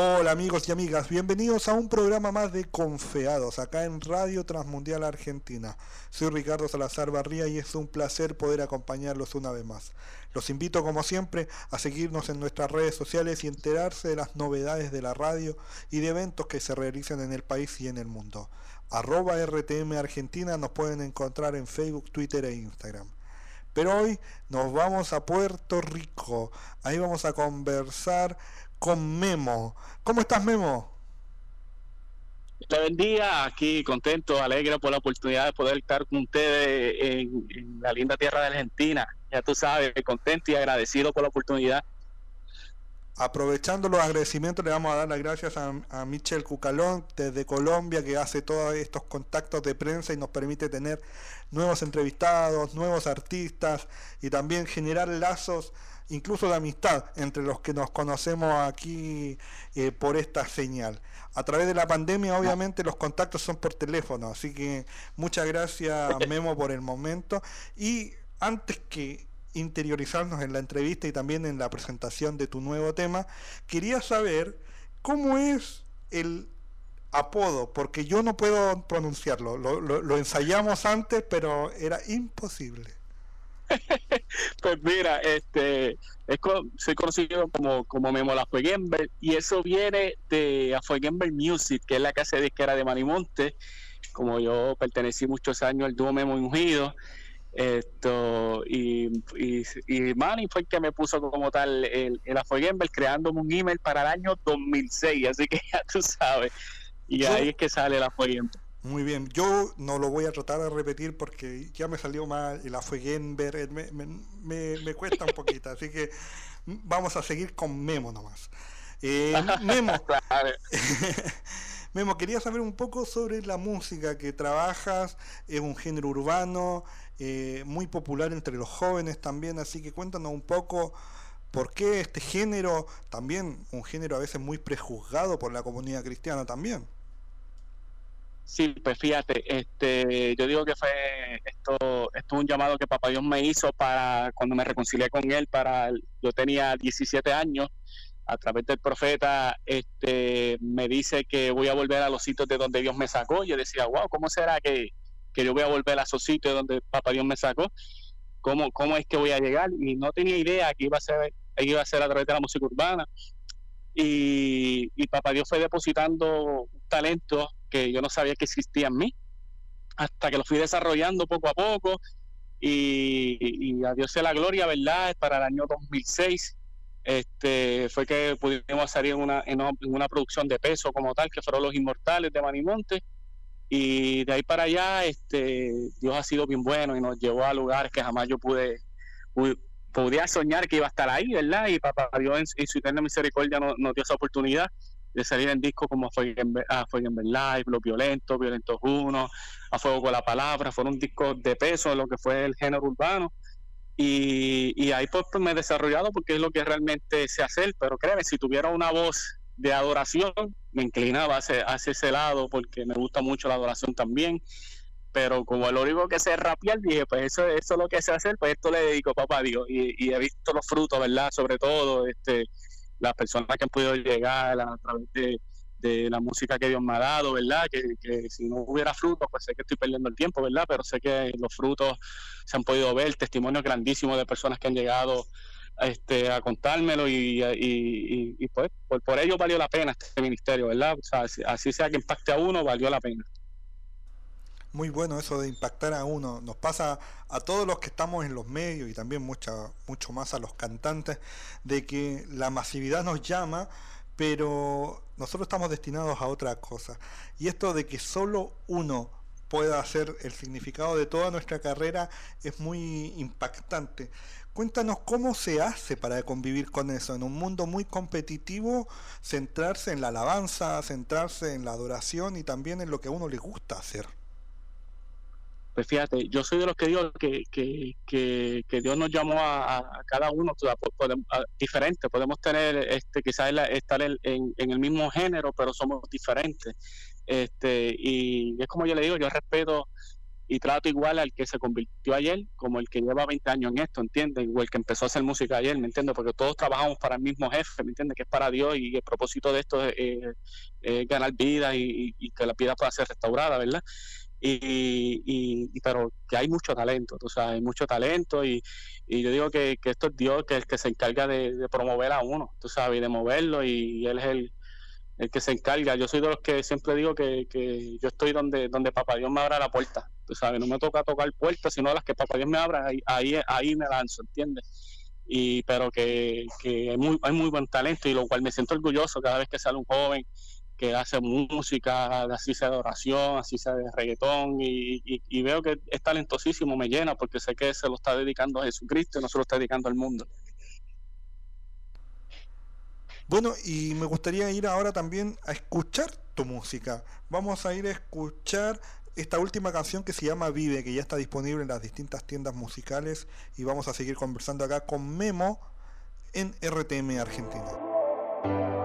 Hola amigos y amigas, bienvenidos a un programa más de Confeados, acá en Radio Transmundial Argentina. Soy Ricardo Salazar Barría y es un placer poder acompañarlos una vez más. Los invito como siempre a seguirnos en nuestras redes sociales y enterarse de las novedades de la radio y de eventos que se realizan en el país y en el mundo. Arroba RTM Argentina nos pueden encontrar en Facebook, Twitter e Instagram. Pero hoy nos vamos a Puerto Rico. Ahí vamos a conversar con Memo. ¿Cómo estás, Memo? Te bendiga, aquí contento, alegre por la oportunidad de poder estar con ustedes en, la linda tierra de Argentina. Ya tú sabes, contento y agradecido por la oportunidad. Aprovechando los agradecimientos, le vamos a dar las gracias a, a Michel Cucalón desde Colombia, que hace todos estos contactos de prensa y nos permite tener nuevos entrevistados, nuevos artistas y también generar lazos incluso de amistad entre los que nos conocemos aquí eh, por esta señal. A través de la pandemia, obviamente, los contactos son por teléfono, así que muchas gracias, Memo, por el momento. Y antes que interiorizarnos en la entrevista y también en la presentación de tu nuevo tema, quería saber cómo es el apodo, porque yo no puedo pronunciarlo. Lo, lo ensayamos antes, pero era imposible. Pues mira, este, es, soy conocido como, como Memo La Fueguember y eso viene de Afueguember Music, que es la casa de disquera de Manimonte. Como yo pertenecí muchos años al dúo Memo Ungido, esto, y, y, y Manny fue el que me puso como tal el, el creándome un email para el año 2006, así que ya tú sabes. Y ahí es que sale la Fueguember. Muy bien, yo no lo voy a tratar de repetir porque ya me salió mal y la fue Genber, me, me, me, cuesta un poquito, así que vamos a seguir con Memo nomás. Eh, Memo, Memo, quería saber un poco sobre la música que trabajas, es un género urbano, eh, muy popular entre los jóvenes también, así que cuéntanos un poco por qué este género, también un género a veces muy prejuzgado por la comunidad cristiana también. Sí, pues fíjate, este, yo digo que fue esto, esto es un llamado que Papá Dios me hizo para cuando me reconcilié con él, para yo tenía 17 años, a través del profeta, este, me dice que voy a volver a los sitios de donde Dios me sacó. Yo decía, wow, ¿cómo será que, yo voy a volver a esos sitios donde Papá Dios me sacó? ¿Cómo, ¿Cómo es que voy a llegar? Y no tenía idea que iba a ser, iba a ser a través de la música urbana. Y, y Papá Dios fue depositando talento que yo no sabía que existía en mí, hasta que lo fui desarrollando poco a poco y, a Dios sea la gloria, ¿verdad? Para el año 2006 este, fue que pudimos salir en una, en una producción de peso como tal, que fueron Los Inmortales de Manimonte. Y de ahí para allá, este, Dios ha sido bien bueno y nos llevó a lugares que jamás yo pude, podía soñar que iba a estar ahí, ¿verdad? Y papá Dios en, su eterna misericordia nos dio esa oportunidad de salir en discos como Fue en, ah, Live, Los Violentos, Violentos Uno, A Fuego con la Palabra, fueron discos de peso en lo que fue el género urbano. Y, y ahí pues, pues, me he desarrollado porque es lo que realmente sé hacer, pero créeme, si tuviera una voz de adoración, me inclinaba hacia, hacia ese lado porque me gusta mucho la adoración también pero como lo único que sé rapear, dije, pues eso, eso es lo que sé hacer, pues esto le dedico, papá Dios, y, y, he visto los frutos, ¿verdad? Sobre todo, este, las personas que han podido llegar a través de, la música que Dios me ha dado, ¿verdad? Que, si no hubiera frutos, pues sé que estoy perdiendo el tiempo, ¿verdad? Pero sé que los frutos se han podido ver, testimonios grandísimos de personas que han llegado este, a contármelo y, y, pues por, por, ello valió la pena este ministerio, ¿verdad? O sea, así sea que impacte a uno, valió la pena muy bueno eso de impactar a uno. Nos pasa a todos los que estamos en los medios y también mucha, mucho más a los cantantes, de que la masividad nos llama, pero nosotros estamos destinados a otra cosa. Y esto de que solo uno pueda hacer el significado de toda nuestra carrera es muy impactante. Cuéntanos cómo se hace para convivir con eso. En un mundo muy competitivo, centrarse en la alabanza, centrarse en la adoración y también en lo que a uno le gusta hacer. Pues fíjate, yo soy de los que digo que, que, Dios nos llamó a, cada uno diferente. Podemos tener, este, quizás estar en, el mismo género, pero somos diferentes. Este, y es como yo le digo, yo respeto y trato igual al que se convirtió ayer como el que lleva 20 años en esto, ¿entiendes? O el que empezó a hacer música ayer, ¿me entiendes? Porque todos trabajamos para el mismo jefe, ¿me entiendes? Que es para Dios y el propósito de esto es, ganar vida y, que la vida pueda ser restaurada, ¿verdad? Y, y, pero que hay mucho talento, tú sabes, hay mucho talento y, y yo digo que, que, esto es Dios que es el que se encarga de, de, promover a uno, tú sabes, y de moverlo y él es el, el que se encarga. Yo soy de los que siempre digo que, que yo estoy donde, donde Papá Dios me abra la puerta. Tú sabes, no me toca tocar puertas, sino las que Papá Dios me abra, ahí, ahí, ahí me lanzo, ¿entiendes? Y, pero que, que hay, muy, hay muy buen talento y lo cual me siento orgulloso cada vez que sale un joven que hace música, así sea de oración, así sea de reggaetón, y, y, veo que es talentosísimo, me llena, porque sé que se lo está dedicando a Jesucristo y no se lo está dedicando al mundo. Bueno, y me gustaría ir ahora también a escuchar tu música. Vamos a ir a escuchar esta última canción que se llama Vive, que ya está disponible en las distintas tiendas musicales y vamos a seguir conversando acá con Memo en RTM Argentina.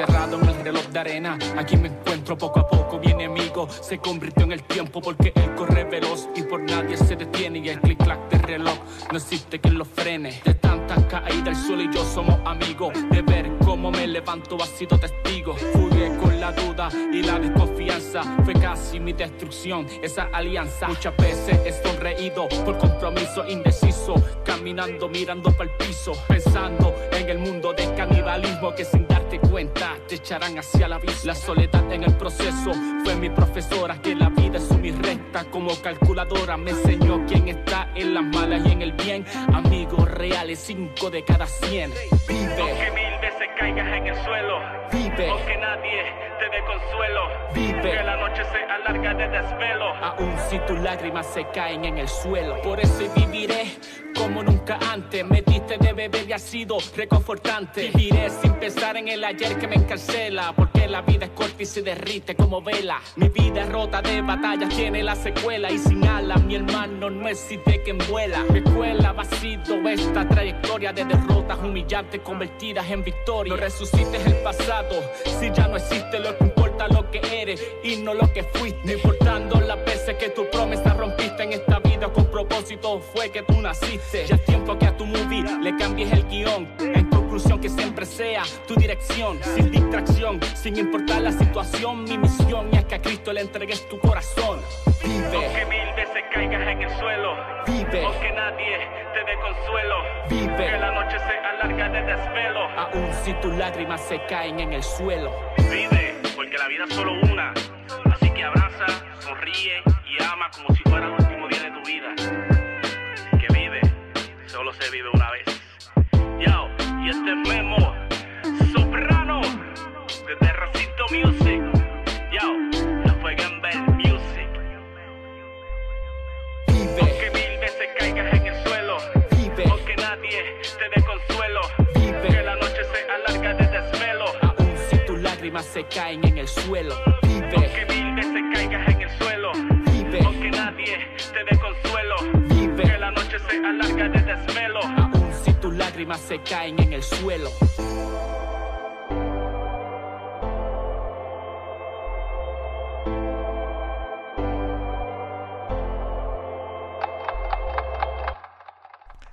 Encerrado en el reloj de arena, aquí me encuentro poco a poco. Mi enemigo se convirtió en el tiempo porque él corre veloz y por nadie se detiene. Y el clic-clac del reloj no existe quien lo frene. De tantas caídas el suelo y yo somos amigos. De ver cómo me levanto, ha sido testigo. Fugué con la duda y la desconfianza. Fue casi mi destrucción, esa alianza. Muchas veces he sonreído por compromiso indeciso. Caminando, mirando para el piso. Pensando en el mundo de canibalismo que sin darte cuenta te echarán hacia la vista. La soledad en el proceso fue mi profesora, que la vida es mi recta como calculadora. Me enseñó quién está en las malas y en el bien. Amigos reales, cinco de cada cien. Vive. Aunque mil veces caigas en el suelo. Vive. Aunque nadie te dé consuelo. Vive. Que la noche se alarga de desvelo. Aún si tus lágrimas se caen en el suelo. Por eso viviré como nunca antes. Me diste de beber y ha sido reconfortante. Viviré sin pensar en el ayer que me encarcela. Porque la vida es corta y se derrite como vela. Mi vida es rota de batallas, tiene la secuela. Y sin alas, mi hermano no existe quien vuela. Mi escuela ha sido esta trayectoria de derrotas humillantes convertidas en victoria. No resucites el pasado si ya no existe lo importa lo que eres y no lo que fuiste. No importando las veces que tu promesa rompiste en esta vida con propósito fue que tú naciste. Ya es tiempo que a tu movie le cambies el guion. En conclusión que siempre sea tu dirección, sin distracción, sin importar la situación. Mi misión es que a Cristo le entregues tu corazón. Vive. Aunque mil veces caigas en el suelo. Vive. Aunque nadie te dé consuelo. Vive. Que la noche se alarga de desvelo. Aún si tus lágrimas se caen en el suelo. Vive, porque la vida es solo una. Así que abraza, sonríe y ama como si fuera el último día de tu vida. Que vive, solo se vive una vez. Yo, y este es Memo, soprano, desde Recinto Music. Yo, esto fue Gamble Music. Vive. Aunque mil veces caigas en el suelo. Vive. Aunque nadie te dé consuelo. Lágrimas se caen en el suelo. Vive. Aunque mil veces caigas en el suelo. Vive. Aunque nadie te dé consuelo. Vive. Que la noche se alarga de desvelo. Aún si tus lágrimas se caen en el suelo.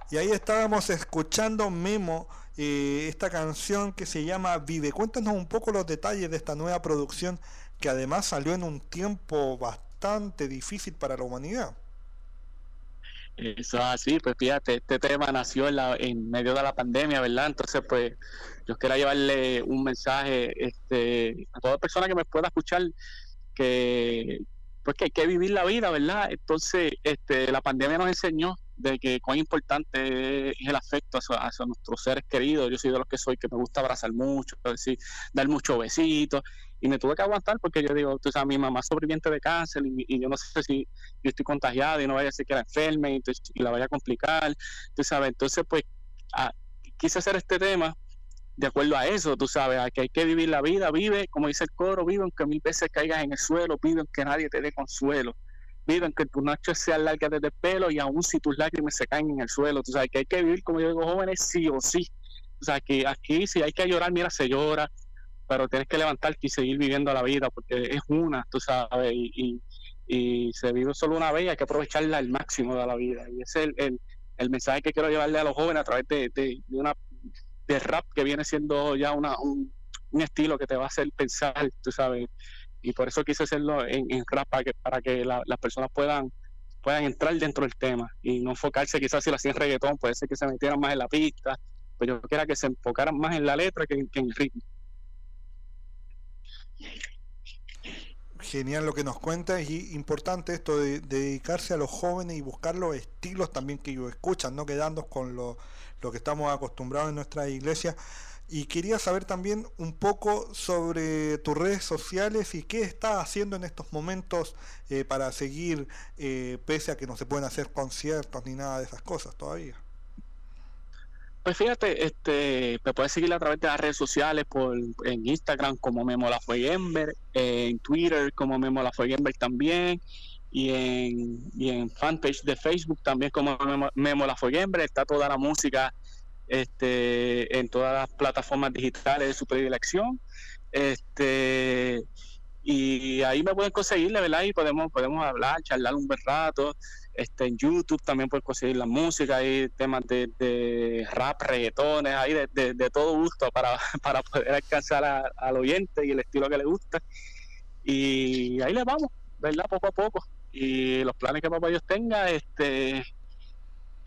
Y ahí estábamos escuchando Memo, eh, esta canción que se llama Vive. Cuéntanos un poco los detalles de esta nueva producción que además salió en un tiempo bastante difícil para la humanidad. Eso es así, pues fíjate, este tema nació en, la, en medio de la pandemia, ¿verdad? Entonces, pues yo quiero llevarle un mensaje este, a toda persona que me pueda escuchar que pues que hay que vivir la vida, ¿verdad? Entonces, este, la pandemia nos enseñó de que cuán importante es el afecto hacia, hacia nuestros seres queridos. Yo soy de los que soy que me gusta abrazar mucho, decir, dar muchos besitos, y me tuve que aguantar porque yo digo, tú sabes, mi mamá es sobreviviente de cáncer y, yo no sé si yo estoy contagiada y no vaya a ser que la enferme y, y la vaya a complicar, tú sabes, entonces pues quise hacer este tema de acuerdo a eso, tú sabes, a que hay que vivir la vida, vive, como dice el coro, vive aunque mil veces caigas en el suelo, vive aunque nadie te dé consuelo, vive aunque tu noche sea larga desde el pelo y aún si tus lágrimas se caen en el suelo, tú sabes que hay que vivir, como yo digo, jóvenes, sí o sí, O sea, que aquí si hay que llorar, mira, se llora, pero tienes que levantarte y seguir viviendo la vida porque es una, tú sabes, y, y, se vive solo una vez y hay que aprovecharla al máximo de la vida. Y ese es el, el, mensaje que quiero llevarle a los jóvenes a través de, de, una de rap que viene siendo ya una, un, estilo que te va a hacer pensar, tú sabes. Y por eso quise hacerlo en, rap para que, para que las personas puedan puedan entrar dentro del tema y no enfocarse quizás si lo hacían reggaetón, puede ser que se metieran más en la pista, pero yo quisiera que se enfocaran más en la letra que, en el ritmo. Genial lo que nos cuenta y importante esto de, dedicarse a los jóvenes y buscar los estilos también que ellos escuchan, no quedarnos con lo, lo que estamos acostumbrados en nuestra iglesia. Y quería saber también un poco sobre tus redes sociales y qué estás haciendo en estos momentos eh, para seguir, eh, pese a que no se pueden hacer conciertos ni nada de esas cosas todavía. Pues fíjate, este, me puedes seguir a través de las redes sociales, por en Instagram como Memo La en Twitter como Memo La también, y en, y en fanpage de Facebook también como Memo, Memo La Está toda la música este, en todas las plataformas digitales de su predilección. Este, y ahí me pueden conseguir, ¿verdad? Y podemos, podemos hablar, charlar un buen rato. Este, en YouTube también pueden conseguir la música, hay temas de, rap, reggaetones, hay de, todo gusto para, para poder alcanzar al oyente y el estilo que le gusta. Y ahí le vamos, ¿verdad? Poco a poco. Y los planes que papá Dios tenga, este,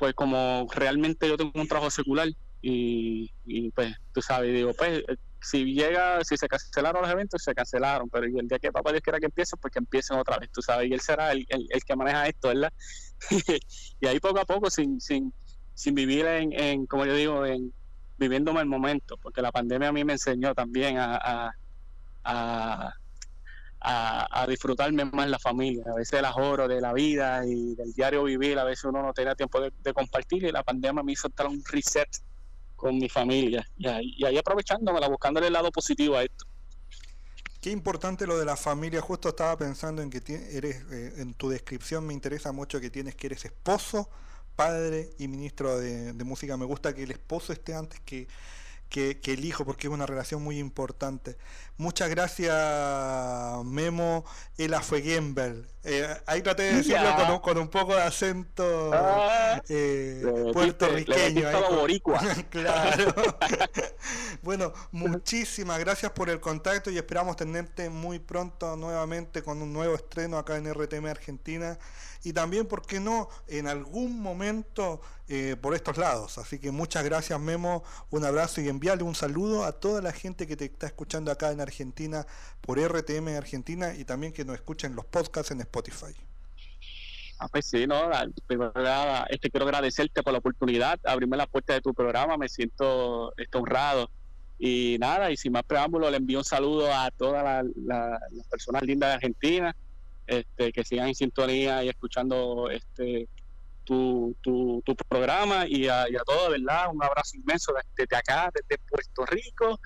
pues como realmente yo tengo un trabajo secular y, pues tú sabes, digo, pues si llega, si se cancelaron los eventos, se cancelaron, pero el día que papá Dios quiera que empiece, pues que empiecen otra vez, tú sabes, y él será el, que maneja esto, ¿verdad? y ahí poco a poco, sin, sin, sin vivir en, en, como yo digo, en viviéndome el momento, porque la pandemia a mí me enseñó también a, disfrutarme más la familia. A veces el ahorro de la vida y del diario vivir, a veces uno no tenía tiempo de, compartir y la pandemia me hizo estar un reset con mi familia y ahí, y ahí aprovechándomela, buscándole el lado positivo a esto. Qué importante lo de la familia. Justo estaba pensando en que eres, eh, en tu descripción me interesa mucho que tienes que eres esposo, padre y ministro de música. Me gusta que el esposo esté antes que que, el hijo, porque es una relación muy importante. Muchas gracias, Memo Ela fue eh, ahí traté de decirlo con un, con un, poco de acento ah, eh, puertorriqueño. claro. bueno, muchísimas gracias por el contacto y esperamos tenerte muy pronto nuevamente con un nuevo estreno acá en RTM Argentina y también, ¿por qué no?, en algún momento eh, por estos lados. Así que muchas gracias Memo, un abrazo y enviarle un saludo a toda la gente que te está escuchando acá en Argentina por RTM Argentina y también que nos escuchen los podcasts en Spotify. Ah, pues sí, no, este, quiero agradecerte por la oportunidad, abrirme la puerta de tu programa, me siento honrado. Y nada, y sin más preámbulo, le envío un saludo a todas las personas lindas de Argentina, este, que sigan en sintonía y escuchando este tu, tu, programa y a, y a todos, ¿verdad? Un abrazo inmenso desde acá, desde Puerto Rico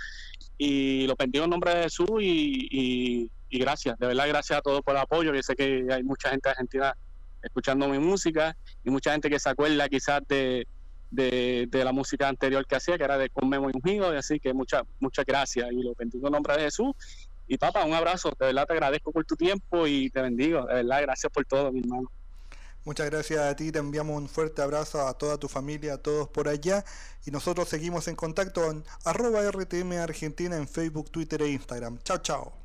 y lo bendigo en nombre de Jesús y, y, gracias, de verdad gracias a todos por el apoyo, yo sé que hay mucha gente de Argentina escuchando mi música y mucha gente que se acuerda quizás de, de, la música anterior que hacía, que era de Con Memo y Ungido, y así que muchas muchas gracias y lo bendigo en nombre de Jesús y papá, un abrazo, de verdad te agradezco por tu tiempo y te bendigo, de verdad, gracias por todo, mi hermano. Muchas gracias a ti, te enviamos un fuerte abrazo a toda tu familia, a todos por allá y nosotros seguimos en contacto en arroba RTM Argentina en Facebook, Twitter e Instagram. Chao, chao.